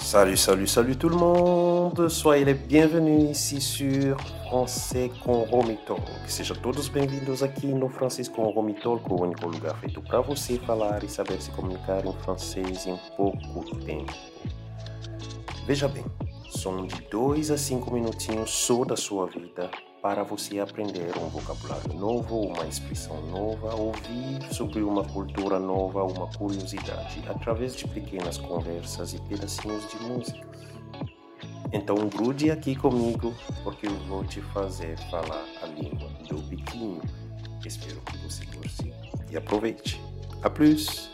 Salut, salut, salut tout le monde! Soyez les bienvenus ici sur Français com Romitalk. Sejam todos bem-vindos aqui no Francês com Romitalk, o único lugar feito para você falar e saber se comunicar em francês em pouco tempo. Veja bem, são de 2 a 5 minutinhos só da sua vida para você aprender um vocabulário novo, uma expressão nova, ouvir sobre uma cultura nova, uma curiosidade, através de pequenas conversas e pedacinhos de música. Então grude aqui comigo, porque eu vou te fazer falar a língua do biquinho. Espero que você goste e aproveite. A plus!